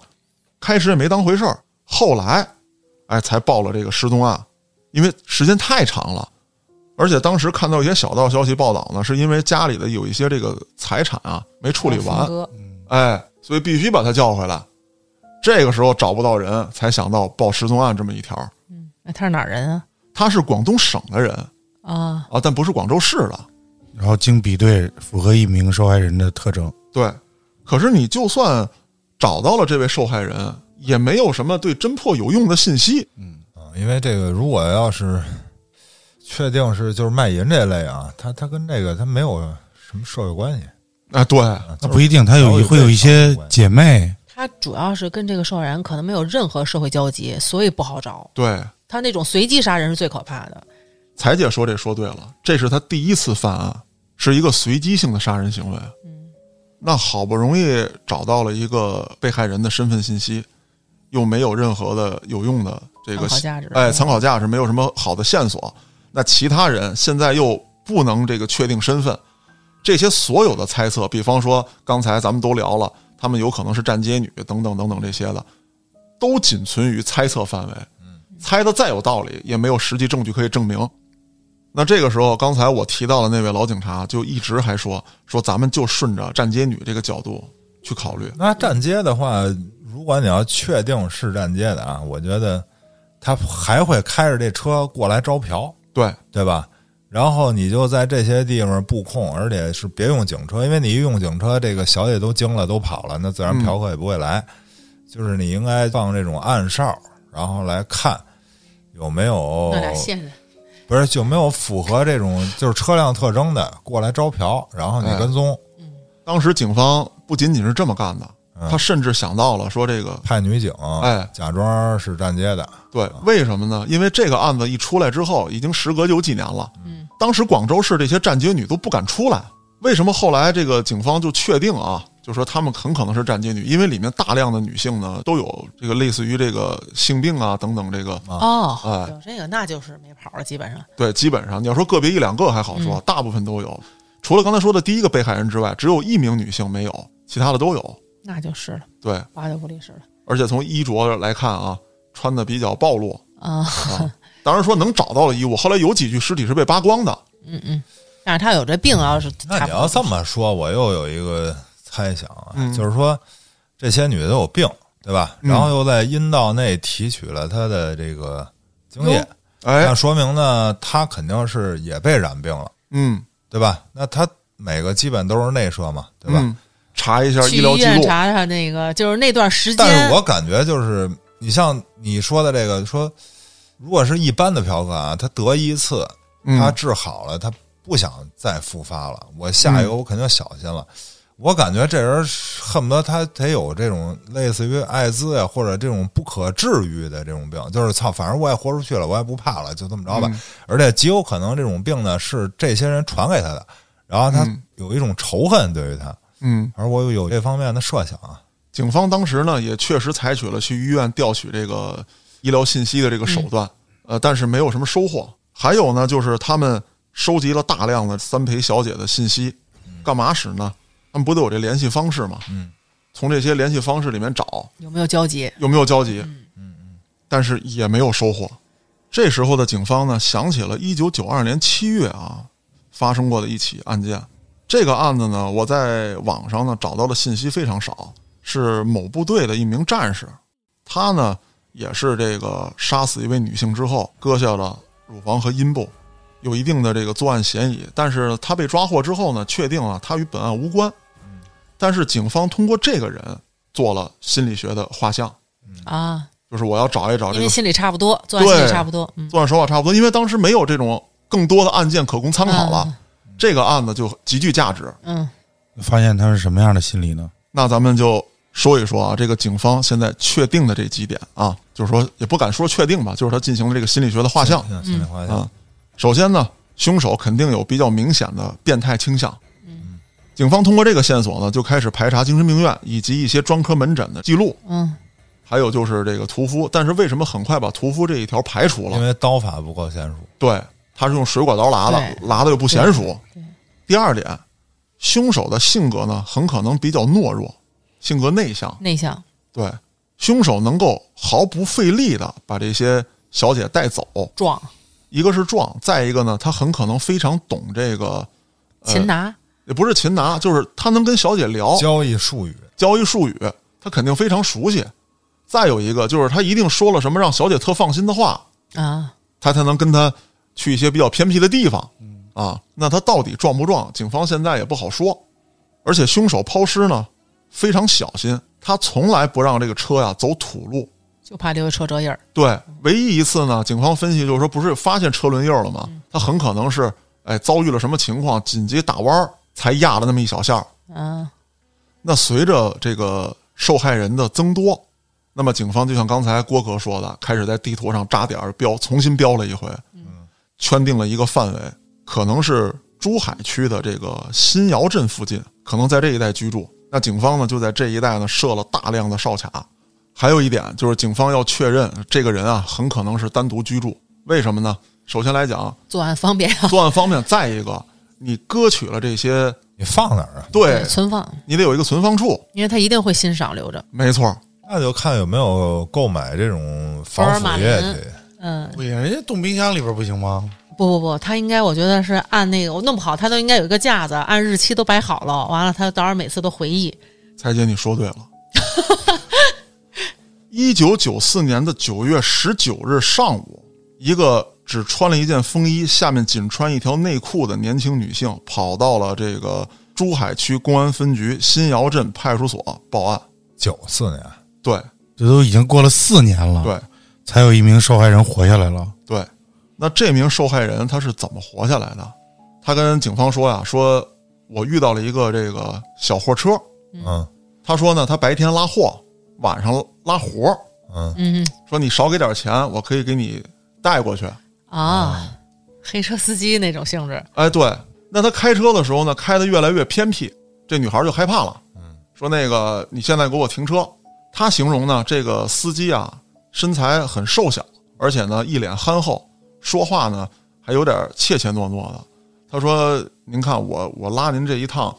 开始也没当回事儿，后来，哎，才报了这个失踪案，因为时间太长了，而且当时看到一些小道消息报道呢，是因为家里的有一些这个财产啊没处理完，哥，哎，所以必须把他叫回来。这个时候找不到人，才想到报失踪案这么一条。嗯那他是哪儿人啊？他是广东省的人啊，啊，但不是广州市的。然后经比对，符合一名受害人的特征。对，可是你就算找到了这位受害人，也没有什么对侦破有用的信息。嗯啊，因为这个如果要是确定是就是卖淫这类啊，他他跟这个他没有什么社会关系，啊，对，啊那不一定，他有一会有一些姐妹，他主要是跟这个受害人可能没有任何社会交集，所以不好找。对，他那种随机杀人是最可怕的。彩姐说这说对了，这是他第一次犯案，是一个随机性的杀人行为。嗯，那好不容易找到了一个被害人的身份信息，又没有任何的有用的这个参考价值哎，参考价值没有什么好的线索。那其他人现在又不能这个确定身份，这些所有的猜测，比方说刚才咱们都聊了，他们有可能是站街女等等等等这些的，都仅存于猜测范围。猜的再有道理，也没有实际证据可以证明。那这个时候，刚才我提到的那位老警察就一直还说说，咱们就顺着站街女这个角度去考虑。那站街的话，如果你要确定是站街的啊，我觉得他还会开着这车过来招嫖，对，对吧？然后你就在这些地方布控，而且是别用警车，因为你一用警车，这个小姐都惊了，都跑了，那自然嫖客也不会来。就是你应该放这种暗哨，然后来看有没有弄俩线人，不是有没有符合这种就是车辆特征的过来招嫖，然后你跟踪。当时警方不仅仅是这么干的，嗯他甚至想到了说这个，派女警，哎，假装是站街的，对，为什么呢？因为这个案子一出来之后，已经时隔有几年了，嗯，当时广州市这些站街女都不敢出来。为什么后来这个警方就确定啊，就说他们很可能是站街女，因为里面大量的女性呢都有这个类似于这个性病啊等等这个，哦，哎有这个那就是没跑了，基本上对，基本上你要说个别一两个还好说，大部分都有。除了刚才说的第一个被害人之外，只有一名女性没有，其他的都有。那就是了，对，八九不离十了。而且从衣着来看啊，穿的比较暴露。啊，啊。当然说能找到的衣物，后来有几具尸体是被扒光的。嗯嗯，但是他有这病，要是那你要这么说，我又有一个猜想啊，嗯。就是说这些女的都有病，对吧？嗯。然后又在阴道内提取了她的这个精液，哎。那，说明呢，她肯定是也被染病了，嗯，对吧？那她每个基本都是内射嘛，对吧？嗯查一下医疗记录，医院查查那个，就是那段时间，但是我感觉就是你像你说的这个，说如果是一般的嫖客啊，他得一次，嗯。他治好了，他不想再复发了，我下一个我肯定小心了。我感觉这人恨不得他得有这种类似于艾滋呀，或者这种不可治愈的这种病，就是操，反正我也活出去了，我也不怕了，就这么着吧。嗯。而且极有可能这种病呢是这些人传给他的，然后他嗯。有一种仇恨对于他，嗯，而我有这方面的设想啊。警方当时呢也确实采取了去医院调取这个医疗信息的这个手段，呃，但是没有什么收获。还有呢，就是他们收集了大量的三陪小姐的信息，干嘛使呢？他们不都有这联系方式吗？嗯，从这些联系方式里面找有没有交集？有没有交集，嗯嗯但是也没有收获。这时候的警方呢，想起了一九九二年七月啊发生过的一起案件。这个案子呢，我在网上呢找到的信息非常少，是某部队的一名战士，他呢也是这个杀死一位女性之后割下了乳房和阴部，有一定的这个作案嫌疑。但是他被抓获之后呢，确定了他与本案无关。但是警方通过这个人做了心理学的画像，啊，就是我要找一找这个因为心理差不多，作案心理差不多，嗯，作案手法差不多，因为当时没有这种更多的案件可供参考了，这个案子就极具价值。嗯，发现他是什么样的心理呢？那咱们就说一说啊，这个警方现在确定的这几点啊，就是说也不敢说确定吧，就是他进行了这个心理学的画像心理画像啊。首先呢，凶手肯定有比较明显的变态倾向。嗯警方通过这个线索呢，就开始排查精神病院以及一些专科门诊的记录，嗯，还有就是这个屠夫。但是为什么很快把屠夫这一条排除了因？为刀法不够娴熟，对，他是用水果刀剌的，对剌的又不娴熟。第二点，凶手的性格呢，很可能比较懦弱，性格内向。内向，对，凶手能够毫不费力的把这些小姐带走，壮，一个是壮，再一个呢，他很可能非常懂这个，擒拿，也不是擒拿，就是他能跟小姐聊交易术语，交易术语，他肯定非常熟悉。再有一个就是他一定说了什么让小姐特放心的话，啊，他才能跟他去一些比较偏僻的地方。啊，那他到底撞不撞？警方现在也不好说。而且凶手抛尸呢非常小心，他从来不让这个车呀走土路。就怕留下车辙印儿，对，唯一一次呢，警方分析就是说，不是发现车轮印儿了吗？他很可能是哎遭遇了什么情况，紧急打弯儿才压了那么一小下儿。啊，那随着这个受害人的增多，那么警方就像刚才郭哥说的，开始在地图上扎点儿标，重新标了一回，圈定了一个范围，可能是珠海区的这个新窑镇附近，可能在这一带居住。那警方呢就在这一带呢设了大量的哨卡，还有一点就是，警方要确认这个人啊，很可能是单独居住。为什么呢？首先来讲，作案方便啊，作案方便；再一个，你割取了这些，你放哪儿啊？对存放，你得有一个存放处。因为他一定会欣赏留着。没错，那就看有没有购买这种防腐液。嗯，不行，人家冻冰箱里边不行吗？不不不，他应该我觉得是按那个我弄不好，他都应该有一个架子，按日期都摆好了。完了，他到时候每次都回忆。彩姐，你说对了。一九九四年的九月十九日上午，一个只穿了一件风衣，下面仅穿一条内裤的年轻女性，跑到了这个珠海区公安分局新窑镇派出所报案。九四年，对这都已经过了四年了，对才有一名受害人活下来了。对，那这名受害人他是怎么活下来的？他跟警方说呀，说我遇到了一个这个小货车，嗯他说呢，他白天拉货，晚上拉活儿嗯，嗯说你少给点钱，我可以给你带过去。啊，黑车司机那种性质。哎，对，那他开车的时候呢，开的越来越偏僻，这女孩就害怕了，嗯说那个你现在给我停车。他形容呢，这个司机啊身材很瘦小，而且呢一脸憨厚，说话呢还有点怯怯懦懦的。他说：“您看我我拉您这一趟，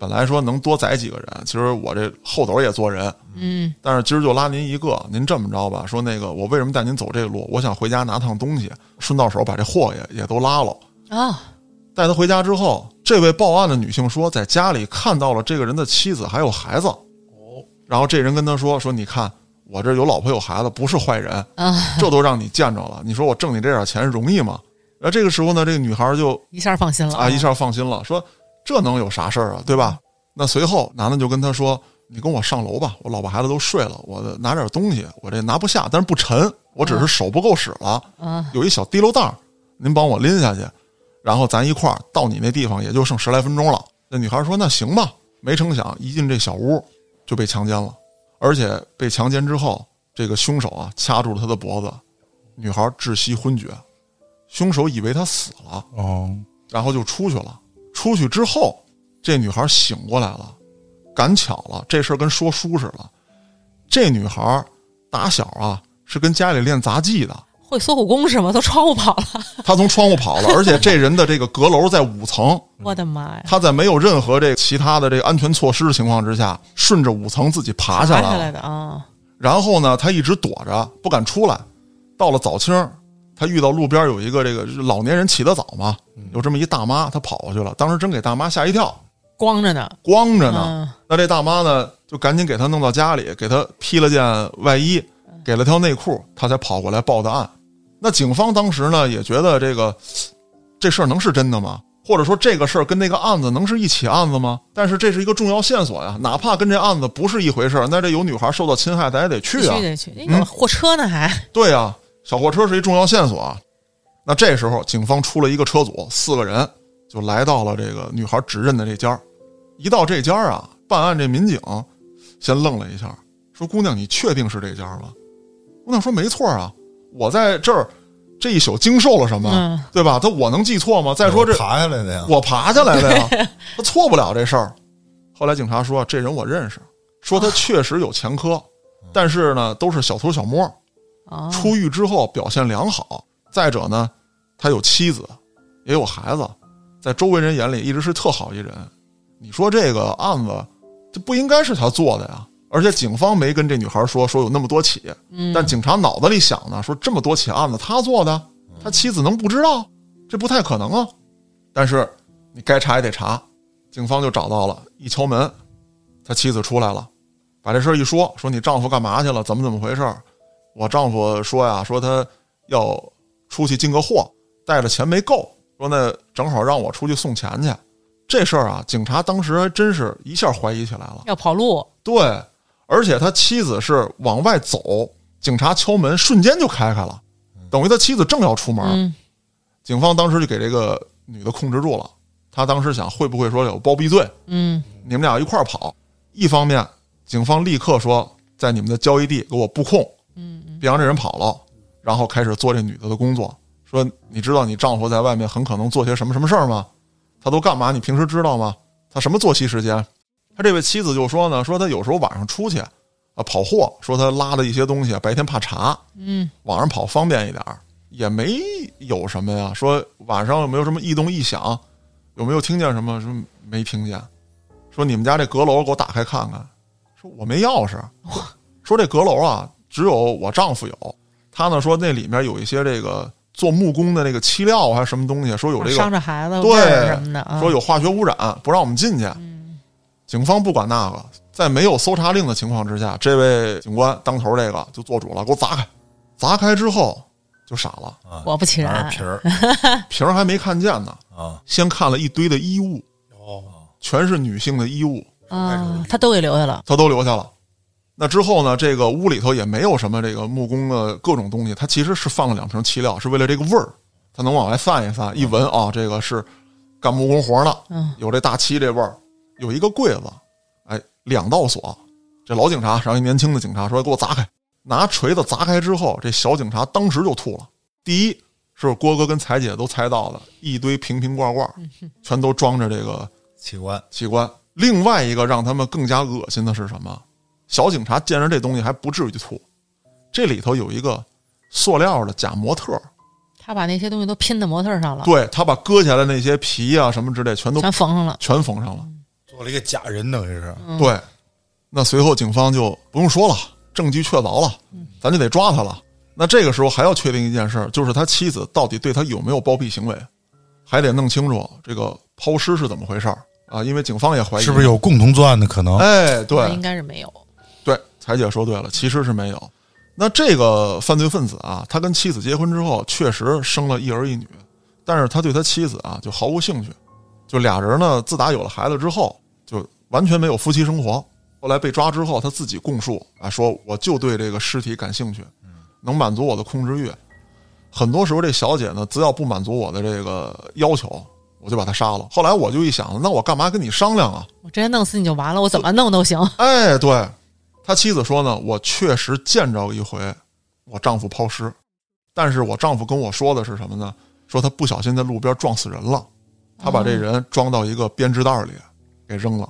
本来说能多载几个人，其实我这后斗也坐人，嗯但是今儿就拉您一个，您这么着吧，说那个我为什么带您走这路？我想回家拿趟东西，顺道手把这货也也都拉了。啊，带他回家之后，这位报案的女性说，在家里看到了这个人的妻子还有孩子。哦，然后这人跟他说：“说你看我这有老婆有孩子，不是坏人，啊，这都让你见着了。你说我挣你这点钱容易吗？”然后这个时候呢，这个女孩就一下放心了啊一下放心了，说这能有啥事儿啊，对吧？那随后男的就跟她说：“你跟我上楼吧，我老婆孩子都睡了，我拿点东西，我这拿不下，但是不沉，我只是手不够使了，啊有一小提溜袋，您帮我拎下去，然后咱一块儿到你那地方，也就剩十来分钟了。”那女孩说：“那行吧。”没成想一进这小屋就被强奸了，而且被强奸之后，这个凶手啊掐住了她的脖子，女孩窒息昏厥，凶手以为她死了。哦，然后就出去了。出去之后，这女孩醒过来了，赶巧了，这事儿跟说书似的。这女孩打小啊是跟家里练杂技的，会缩骨功是吗？从窗户跑了，他从窗户跑了，而且这人的这个阁楼在五层，我的妈呀！他在没有任何这其他的这个安全措施的情况之下，顺着五层自己爬下来了。下来的啊，然后呢，他一直躲着，不敢出来。到了早清儿，她遇到路边有一个这个老年人起得早嘛，有这么一大妈，他跑过去了，当时真给大妈吓一跳。光着呢，光着呢。嗯那这大妈呢，就赶紧给他弄到家里，给他披了件外衣，给了条内裤，他才跑过来报的案。那警方当时呢，也觉得这个这事儿能是真的吗？或者说这个事儿跟那个案子能是一起案子吗？但是这是一个重要线索呀，哪怕跟这案子不是一回事儿，那这有女孩受到侵害，咱也得去啊必须。得去。有货车呢还，对呀、小货车是一重要线索啊。那这时候，警方出了一个车组，四个人就来到了这个女孩指认的这家儿。一到这家儿啊，办案这民警先愣了一下，说：“姑娘，你确定是这家儿吗？”姑娘说：“没错啊，我在这儿这一宿经受了什么，嗯对吧？他我能记错吗？再说这爬下来的呀，我爬下来的呀，他错不了这事儿。后来警察说，这人我认识，说他确实有前科，但是呢，都是小偷小摸。啊，出狱之后表现良好。再者呢，他有妻子，也有孩子，在周围人眼里一直是特好一人。你说这个案子，这不应该是他做的呀？而且警方没跟这女孩说说有那么多起，嗯但警察脑子里想呢，说这么多起案子他做的，他妻子能不知道？这不太可能啊。但是你该查也得查，警方就找到了，一敲门，他妻子出来了，把这事儿一说，说你丈夫干嘛去了？怎么怎么回事儿？我丈夫说呀，说他要出去进个货，带着钱没够，说那正好让我出去送钱去。这事儿啊，警察当时还真是一下怀疑起来了。要跑路，对，而且他妻子是往外走，警察敲门，瞬间就开开了，等于他妻子正要出门，嗯警方当时就给这个女的控制住了。他当时想，会不会说有包庇罪？嗯你们俩一块儿跑。一方面，警方立刻说在你们的交易地给我布控，嗯别让这人跑了，然后开始做这女的的工作。说你知道你丈夫在外面很可能做些什么什么事儿吗？他都干嘛？你平时知道吗？他什么作息时间？他这位妻子就说呢，说他有时候晚上出去，啊跑货，说他拉了一些东西啊白天怕查，嗯，晚上跑方便一点儿，也没有什么呀。说晚上有没有什么异动异响，有没有听见什么？说没听见。说你们家这阁楼给我打开看看。说我没钥匙。说这阁楼啊，只有我丈夫有。他呢说那里面有一些这个做木工的那个漆料还是什么东西，说有这个伤着孩子对什么的啊。说有化学污染，不让我们进去。警方不管那个，在没有搜查令的情况之下，这位警官当头这个就做主了，给我砸开。砸开之后就傻了，啊，果不其全然是皮儿 瓶儿还没看见呢，啊，先看了一堆的衣物，哦，全是女性的衣物，啊，他都给留下了。他都留下了。那之后呢，这个屋里头也没有什么这个木工的各种东西，它其实是放了两瓶漆料，是为了这个味儿，它能往外散一散，一闻啊，这个是干木工活呢，嗯，有这大漆这味儿。有一个柜子，哎，两道锁。这老警察然后一年轻的警察说：“给我砸开！”拿锤子砸开之后，这小警察当时就吐了。第一是郭哥跟彩姐都猜到了，一堆瓶瓶罐罐，全都装着这个器官器官。另外一个让他们更加恶心的是什么？小警察见着这东西还不至于吐，这里头有一个塑料的假模特，他把那些东西都拼在模特上了，对他把割下来那些皮啊什么之类全都全缝上了。全缝上了。做了一个假人，等于是嗯对，那随后警方就不用说了，证据确凿了，咱就得抓他了。那这个时候还要确定一件事儿，就是他妻子到底对他有没有包庇行为，还得弄清楚这个抛尸是怎么回事儿啊，因为警方也怀疑是不是有共同作案的可能？哎，对应该是没有。对，彩姐说对了，其实是没有。那这个犯罪分子啊，他跟妻子结婚之后，确实生了一儿一女，但是他对他妻子啊就毫无兴趣，就俩人呢，自打有了孩子之后，就完全没有夫妻生活。后来被抓之后，他自己供述啊，说我就对这个尸体感兴趣，能满足我的控制欲。很多时候，这小姐呢，只要不满足我的这个要求，我就把她杀了。后来我就一想，那我干嘛跟你商量啊？我直接弄死你就完了，我怎么弄都行。哎，对他妻子说呢，我确实见着一回我丈夫抛尸，但是我丈夫跟我说的是什么呢？说他不小心在路边撞死人了，他把这人装到一个编织袋里给扔了，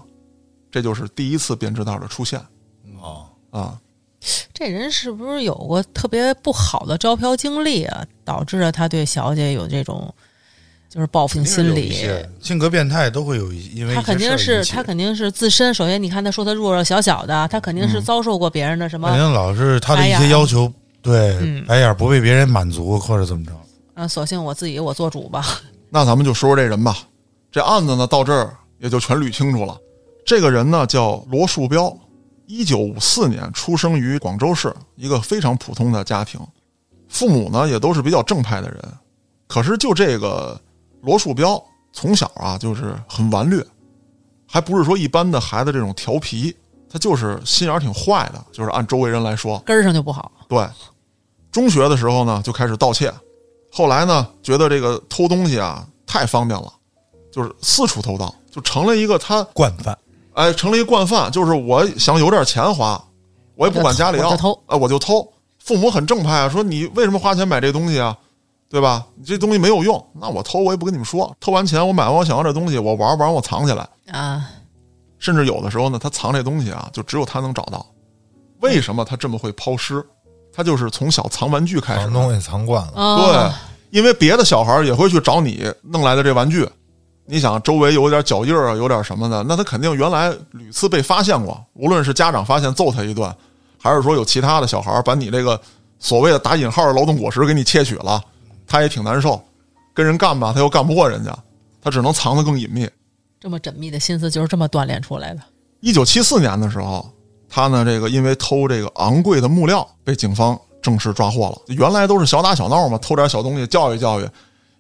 这就是第一次编织袋的出现啊，啊。这人是不是有过特别不好的招嫖经历啊，导致了他对小姐有这种就是报复性心理？性格变态都会有一，因为他肯定是他肯定是自身，首先你看他说他弱弱小小的，他肯定是遭受过别人的什么肯定老是他的一些要求，对嗯白眼不被别人满足或者怎么着。啊，索性我自己我做主吧。那咱们就说说这人吧。这案子呢到这儿也就全捋清楚了。这个人呢叫罗树标，一九五四年出生于广州市一个非常普通的家庭，父母呢也都是比较正派的人。可是就这个罗树标从小啊就是很顽劣，还不是说一般的孩子这种调皮，他就是心眼儿挺坏的，就是按周围人来说，根儿上就不好。对，中学的时候呢，就开始盗窃，后来呢，觉得这个偷东西啊太方便了，就是四处偷盗，就成了一个他惯犯，哎，成了一个惯犯。就是我想有点钱花，我也不管家里要，偷哎，我就偷。父母很正派啊，说你为什么花钱买这东西啊？对吧？你这东西没有用，那我偷我也不跟你们说。偷完钱，我买完我想要这东西，我玩玩我藏起来。啊，甚至有的时候呢，他藏这东西啊，就只有他能找到。为什么他这么会抛尸？他就是从小藏玩具开始东西藏惯了，对哦，，因为别的小孩也会去找你弄来的这玩具。你想周围有点脚印儿啊，有点什么的，那他肯定原来屡次被发现过。无论是家长发现揍他一顿，还是说有其他的小孩把你这个所谓的打引号的劳动果实给你窃取了，他也挺难受。跟人干吧，他又干不过人家，他只能藏得更隐秘。这么缜密的心思就是这么锻炼出来的。一九七四年的时候，他呢这个因为偷这个昂贵的木料被警方正式抓获了。原来都是小打小闹嘛，偷点小东西教育教育。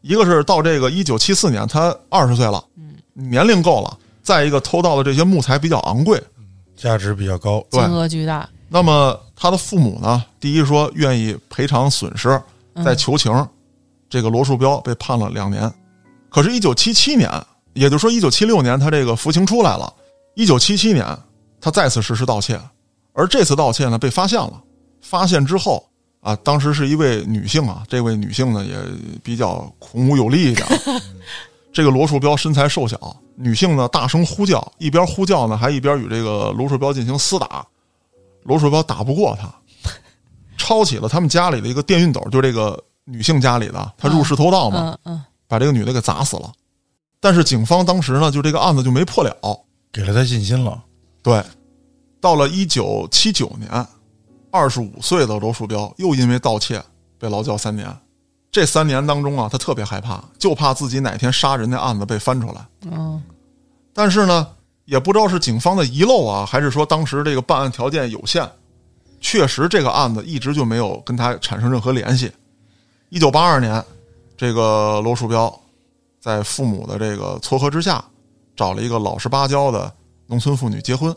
一个是到这个一九七四年，他二十岁了，年龄够了；再一个偷盗的这些木材比较昂贵，价值比较高。对金额巨大，那么他的父母呢，第一说愿意赔偿损失，再求情，这个罗树标被判了两年。可是，一九七七年，也就是说一九七六年，他这个服刑出来了。一九七七年，他再次实施盗窃，而这次盗窃呢被发现了。发现之后啊，当时是一位女性啊，这位女性呢也比较孔武有力一点。这个罗树标身材瘦小，女性呢大声呼叫，一边呼叫呢还一边与这个罗树标进行厮打。罗树标打不过他，抄起了他们家里的一个电熨斗，就这个女性家里的，她入室偷盗嘛，嗯嗯，把这个女的给砸死了。但是警方当时呢，就这个案子就没破了。给了他信心了。对，到了一九七九年，二十五岁的罗树标又因为盗窃被劳教三年。这三年当中啊，他特别害怕，就怕自己哪天杀人的案子被翻出来。嗯，但是呢，也不知道是警方的遗漏啊，还是说当时这个办案条件有限，确实这个案子一直就没有跟他产生任何联系。一九八二年，这个罗树标在父母的这个撮合之下，找了一个老实巴交的农村妇女结婚。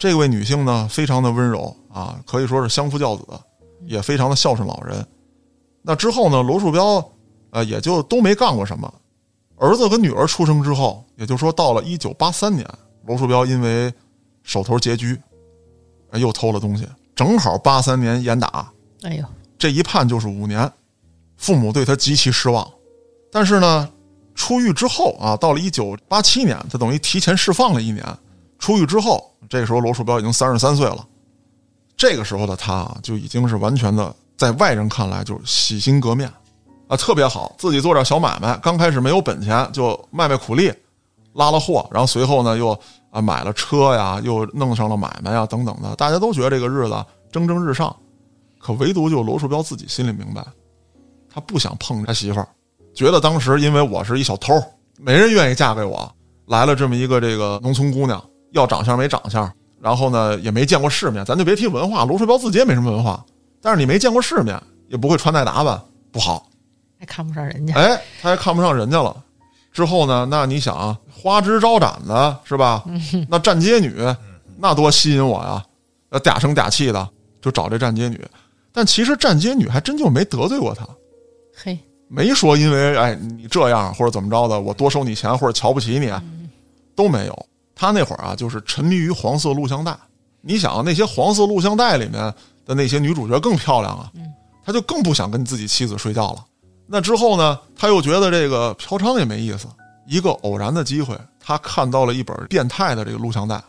这位女性呢，非常的温柔啊，可以说是相夫教子，也非常的孝顺老人。那之后呢，罗树标呃也就都没干过什么。儿子跟女儿出生之后，也就是说到了一九八三年，罗树标因为手头拮据，呃又偷了东西，正好八三年严打，哎呦，这一判就是五年，父母对他极其失望。但是呢，出狱之后啊，到了一九八七年，他等于提前释放了一年。出狱之后，这时候罗树标已经三十三岁了。这个时候的他啊，就已经是完全的，在外人看来就是洗心革面啊，特别好，自己做点小买卖。刚开始没有本钱，就卖卖苦力，拉了货，然后随后呢又啊买了车呀，又弄上了买卖呀等等的。大家都觉得这个日子蒸蒸日上，可唯独就罗树标自己心里明白，他不想碰他媳妇儿，觉得当时因为我是一小偷，没人愿意嫁给我，来了这么一个这个农村姑娘，要长相没长相，然后呢也没见过世面，咱就别提文化，罗树标自己也没什么文化，但是你没见过世面，也不会穿戴打扮，不好。还看不上人家，哎，他还看不上人家了。之后呢，那你想啊，花枝招展的是吧？那站街女，那多吸引我呀！呃，嗲声嗲气的，就找这站街女。但其实站街女还真就没得罪过他，嘿，没说因为哎你这样或者怎么着的，我多收你钱或者瞧不起你，都没有。他那会儿啊，就是沉迷于黄色录像带。你想那些黄色录像带里面的那些女主角更漂亮啊，他就更不想跟自己妻子睡觉了。那之后呢，他又觉得这个嫖娼也没意思。一个偶然的机会，他看到了一本变态的这个录像带，哎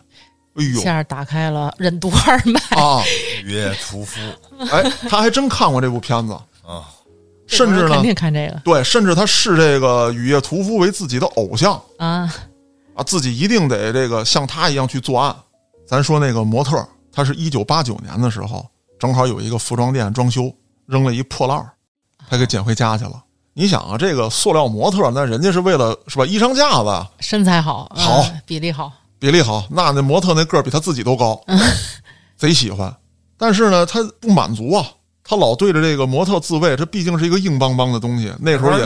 呦一下打开了任督二脉，啊！雨夜屠夫哎，他还真看过这部片子，啊，甚至呢肯，定看这个对，甚至他视这个雨夜屠夫为自己的偶像啊，啊，自己一定得这个像他一样去作案。咱说那个模特，他是一九八九年的时候，正好有一个服装店装修，扔了一破烂儿，他给捡回家去了。你想啊，这个塑料模特，那人家是为了是吧？衣裳架子身材好，好嗯比例好，比例好，那那模特那个儿比他自己都高，贼喜欢。但是呢，他不满足啊，他老对着这个模特自慰，这毕竟是一个硬邦邦的东西，那时候也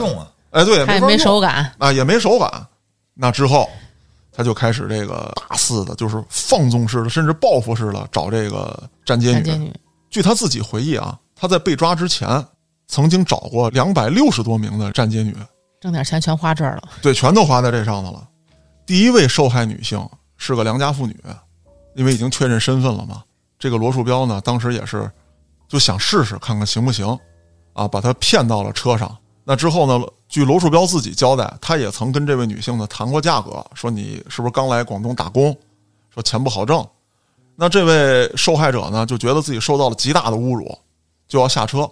哎，对，没没手感，啊，也没手感。那之后，他就开始这个大肆的，就是放纵式的，甚至报复式的找这个站街女。女，据他自己回忆啊，他在被抓之前，曾经找过两百六十多名的站街女，挣点钱全花这儿了，对，全都花在这上头了。第一位受害女性是个良家妇女，因为已经确认身份了嘛。这个罗树标呢，当时也是就想试试看看行不行，啊，把她骗到了车上。那之后呢，据罗树标自己交代，他也曾跟这位女性呢谈过价格，说你是不是刚来广东打工，说钱不好挣。那这位受害者呢，就觉得自己受到了极大的侮辱，就要下车。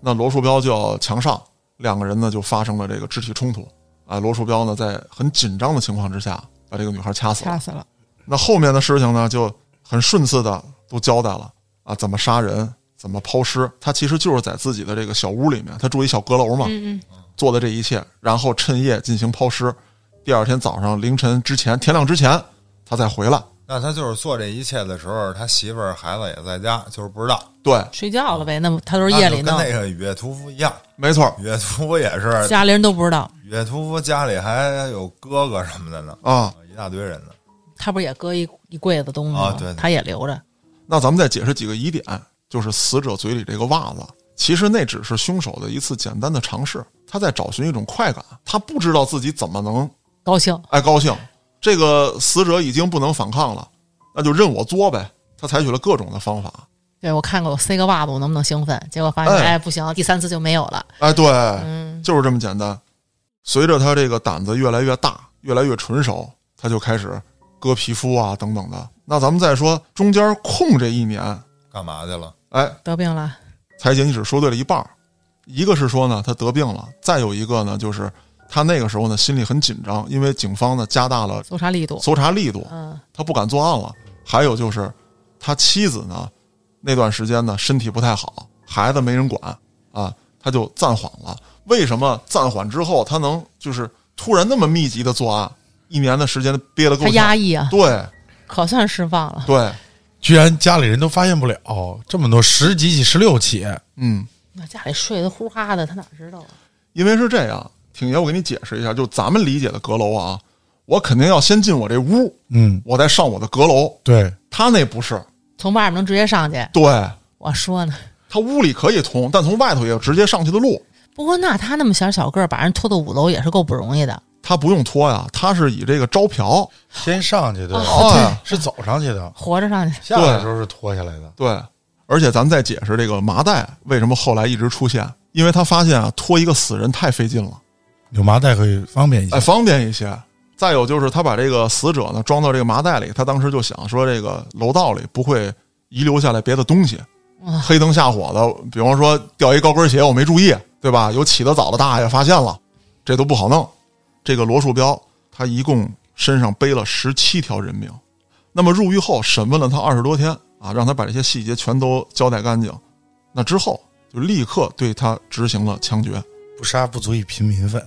那罗树标就要强上，两个人呢就发生了这个肢体冲突。啊，罗树标呢在很紧张的情况之下，把这个女孩掐死了。掐死了，那后面的事情呢，就很顺次的都交代了啊，怎么杀人，怎么抛尸。他其实就是在自己的这个小屋里面，他住一小阁楼嘛，嗯嗯，做的这一切，然后趁夜进行抛尸。第二天早上凌晨之前，天亮之前，他再回来。那他就是做这一切的时候，他媳妇儿孩子也在家，就是不知道。对，睡觉了呗，那么他都是夜里弄跟，那个雨夜屠夫一样，没错雨夜屠夫也是，家里人都不知道，雨夜屠夫家里还有哥哥什么的呢，啊。一大堆人呢。他不是也搁一一柜子东西吗？啊对对他也留着，那咱们再解释几个疑点，就是死者嘴里这个袜子，其实那只是凶手的一次简单的尝试，他在找寻一种快感，他不知道自己怎么能高兴，哎高兴。这个死者已经不能反抗了，那就任我作呗。他采取了各种的方法。对我看看我塞个袜子我能不能兴奋，结果发现哎哎不行，第三次就没有了，哎，对，嗯，就是这么简单。随着他这个胆子越来越大，越来越纯熟，他就开始割皮肤啊等等的。那咱们再说中间空这一年，干嘛去了？哎，得病了，彩姐，你只说对了一半儿。一个是说呢，他得病了；再有一个呢，就是他那个时候呢心里很紧张，因为警方呢加大了搜查力度，搜查力度，嗯，他不敢作案了。还有就是他妻子呢那段时间呢身体不太好，孩子没人管啊，他就暂缓了。为什么暂缓之后他能就是突然那么密集的作案？一年的时间憋得够他压呛。抑啊，对可算释放了。对，居然家里人都发现不了这么多十几起、十六起，嗯。那家里睡得呼哈的，他哪知道啊？因为是这样，挺爷，我给你解释一下，就咱们理解的阁楼啊，我肯定要先进我这屋，嗯，我再上我的阁楼。对，他那不是，从外面能直接上去？对我说呢。他屋里可以通，但从外头也有直接上去的路，不过那他那么小小个儿，把人拖到五楼也是够不容易的。他不用拖呀，他是以这个招嫖，先上去的，哦是走上去的，活着上去，下来的时候是拖下来的。对。而且咱们再解释这个麻袋为什么后来一直出现，因为他发现啊，拖一个死人太费劲了，有麻袋可以方便一些哎，。方便一些。再有就是他把这个死者呢装到这个麻袋里，他当时就想说，这个楼道里不会遗留下来别的东西，黑灯瞎火的，比方说掉一高跟鞋我没注意，对吧？有起得早的大爷发现了，这都不好弄。这个罗树标他一共身上背了十七条人命，那么入狱后审问了他二十多天啊，让他把这些细节全都交代干净。那之后就立刻对他执行了枪决。不杀不足以平民愤。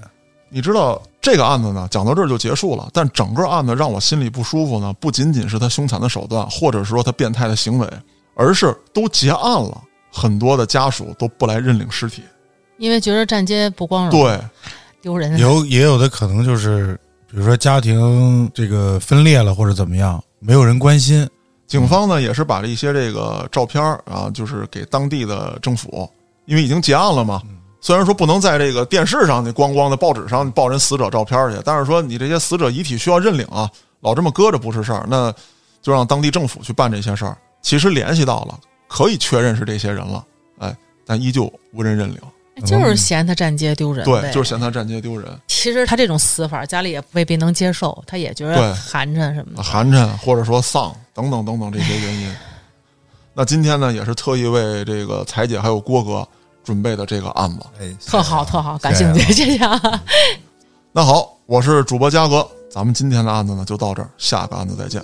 你知道这个案子呢，讲到这儿就结束了。但整个案子让我心里不舒服呢，不仅仅是他凶残的手段，或者说他变态的行为，而是都结案了，很多的家属都不来认领尸体。因为觉得站街不光荣，对，丢人。有也有的可能就是，比如说家庭这个分裂了或者怎么样，没有人关心。警方呢也是把这一些这个照片儿啊，就是给当地的政府，因为已经结案了嘛。虽然说不能在这个电视上、那光光的报纸上报人死者照片去，但是说你这些死者遗体需要认领啊，老这么搁着不是事儿，那就让当地政府去办这些事儿。其实联系到了，可以确认是这些人了，哎，但依旧无人认领。就是嫌他站街丢人，对，就是嫌他站街丢人，其实他这种死法，家里也未必能接受，他也觉得寒碜什么的。寒碜或者说丧等等等等这些原因。那今天呢，也是特意为这个彩姐还有郭哥准备的这个案子。哎，特好，特好，感兴趣，谢谢啊。那好，我是主播嘉哥，咱们今天的案子呢就到这儿，下个案子再见。